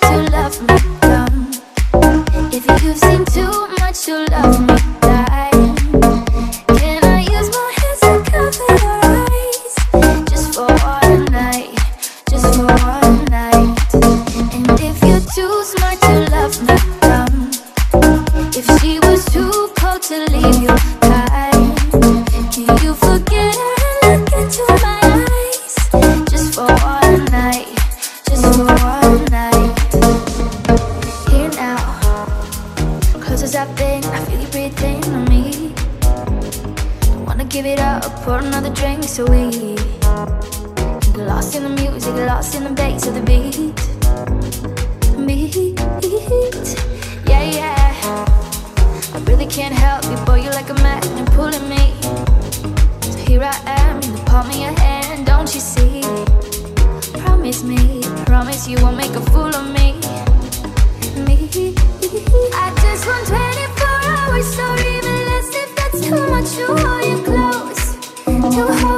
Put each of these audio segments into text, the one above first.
to love too close. To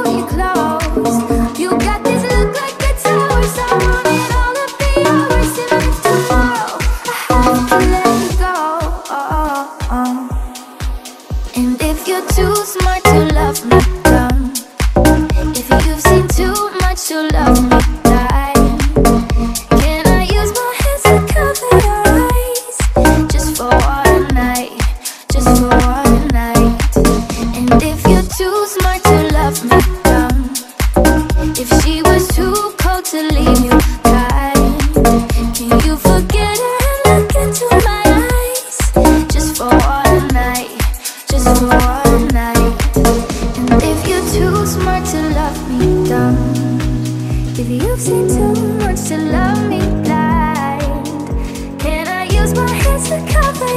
The cover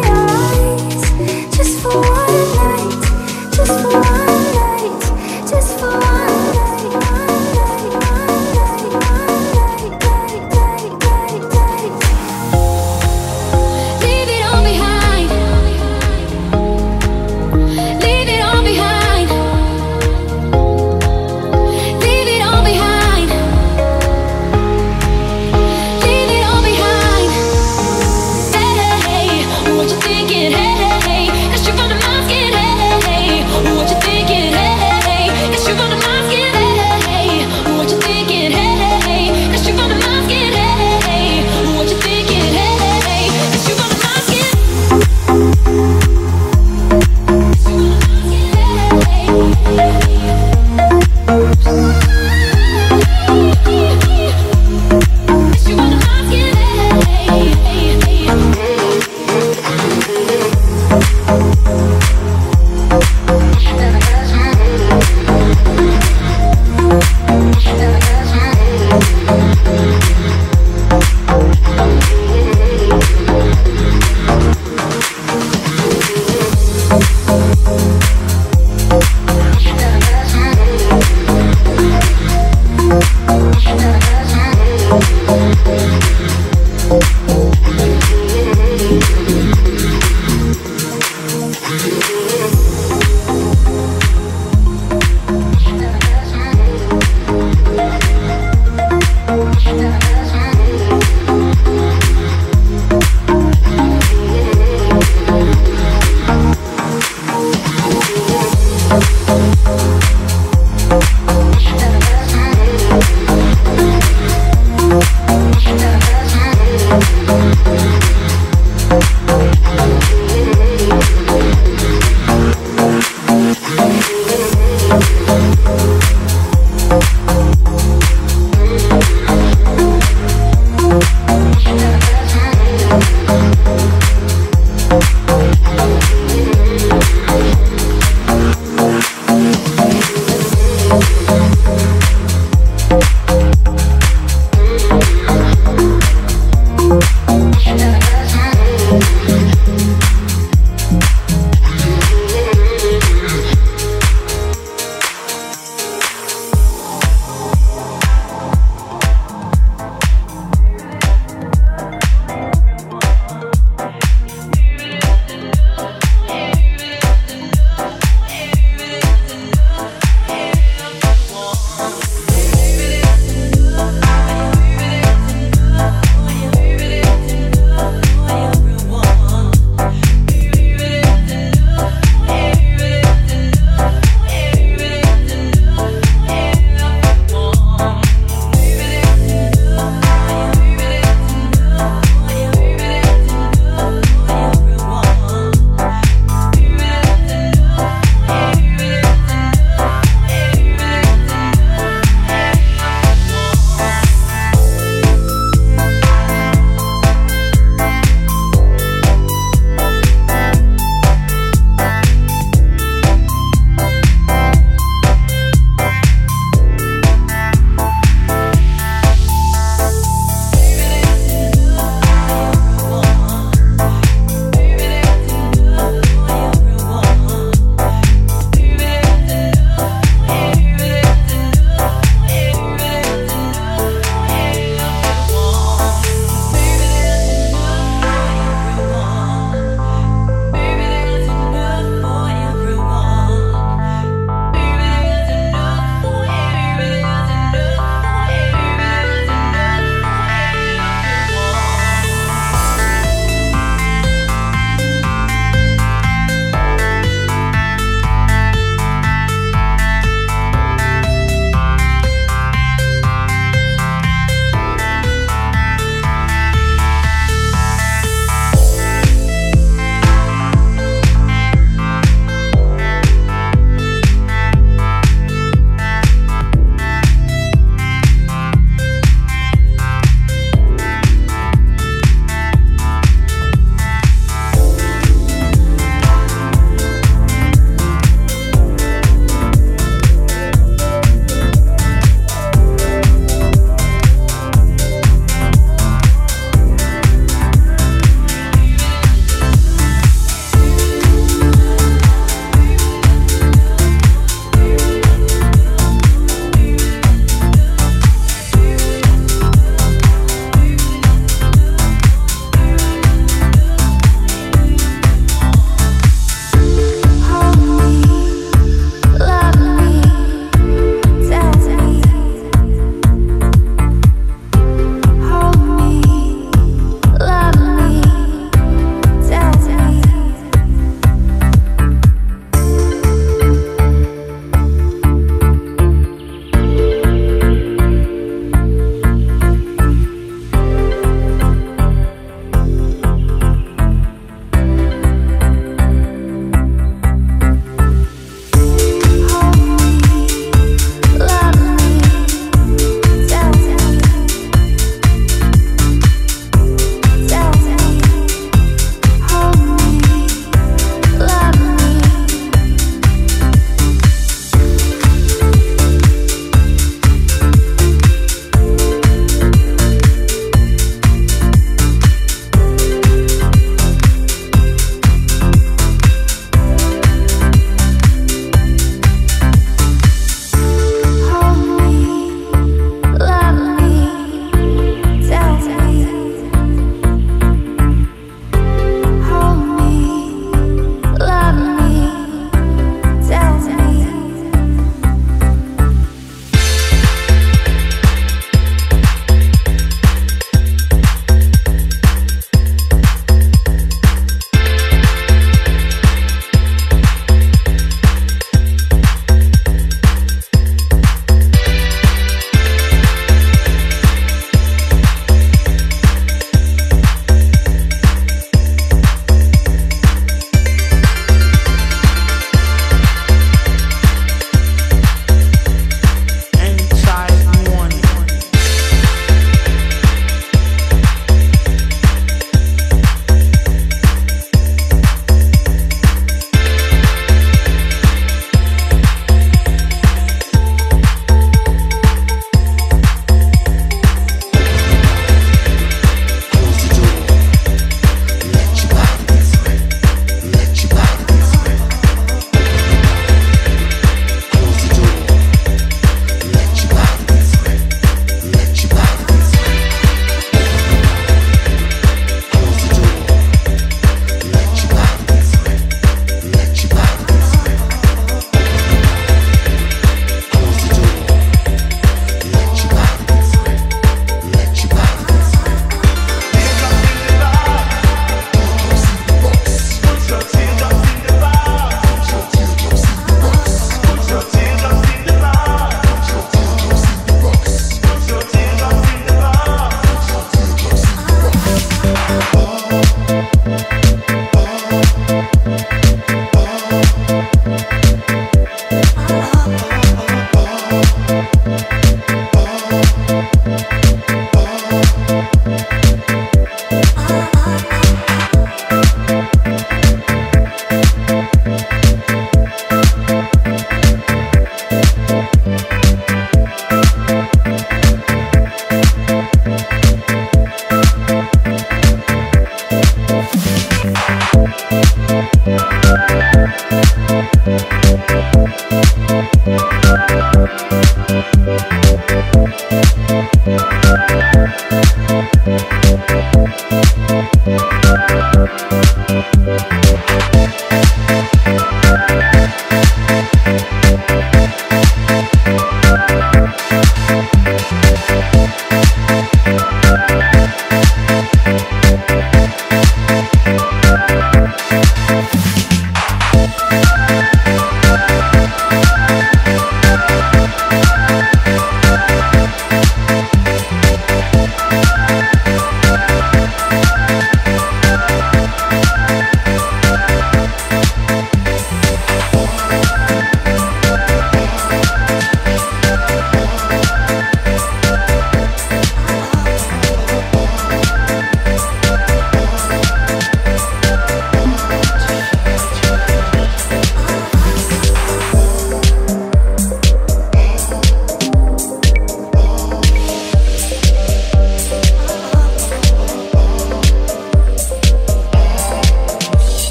Oh, oh, oh,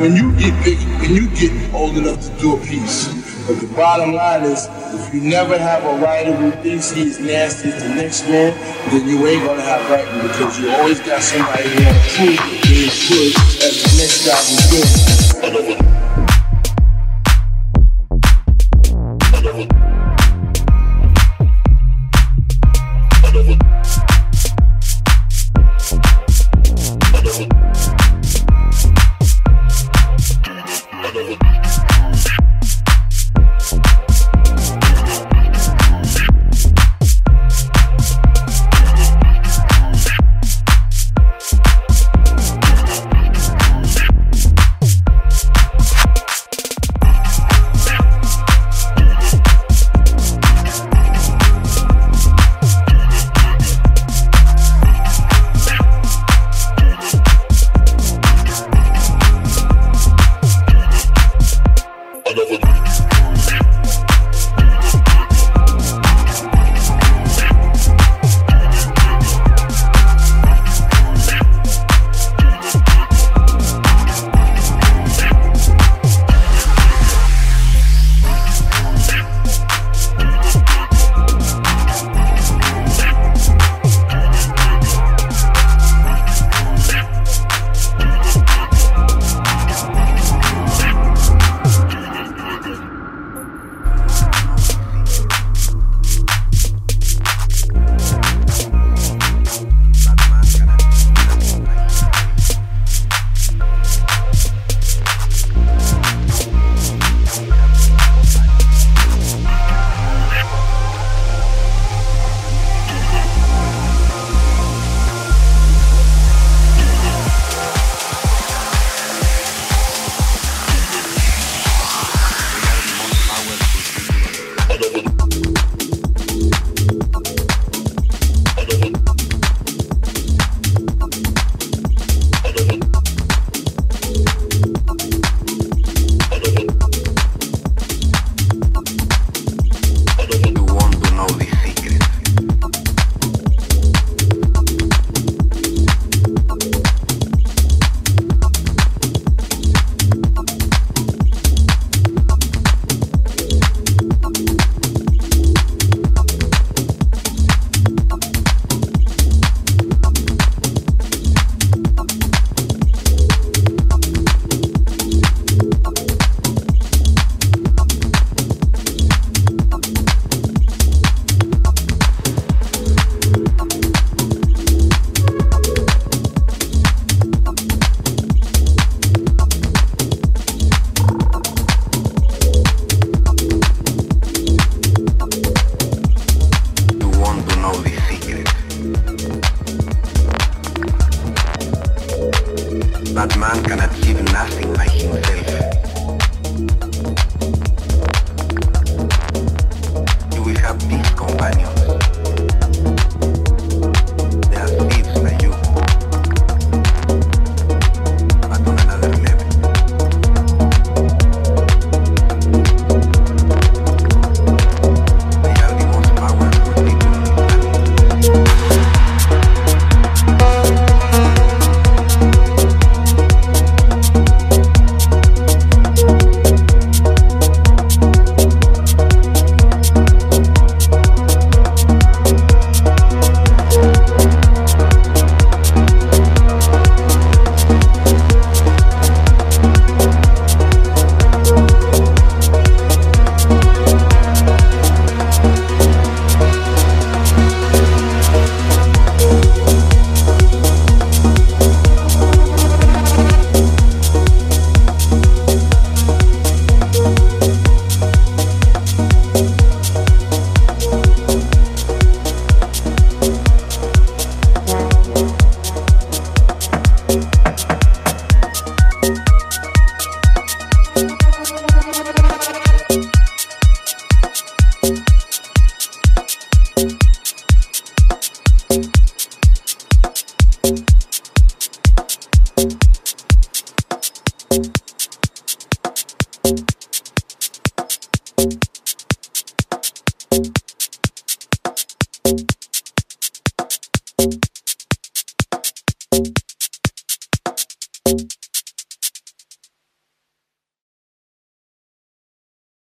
When you get big, when you get old enough to do a piece. But the bottom line is, if you never have a writer who thinks he's nasty as the next man, then you ain't gonna have writing because you always got somebody who wanna prove that they as the next guy who's doing. another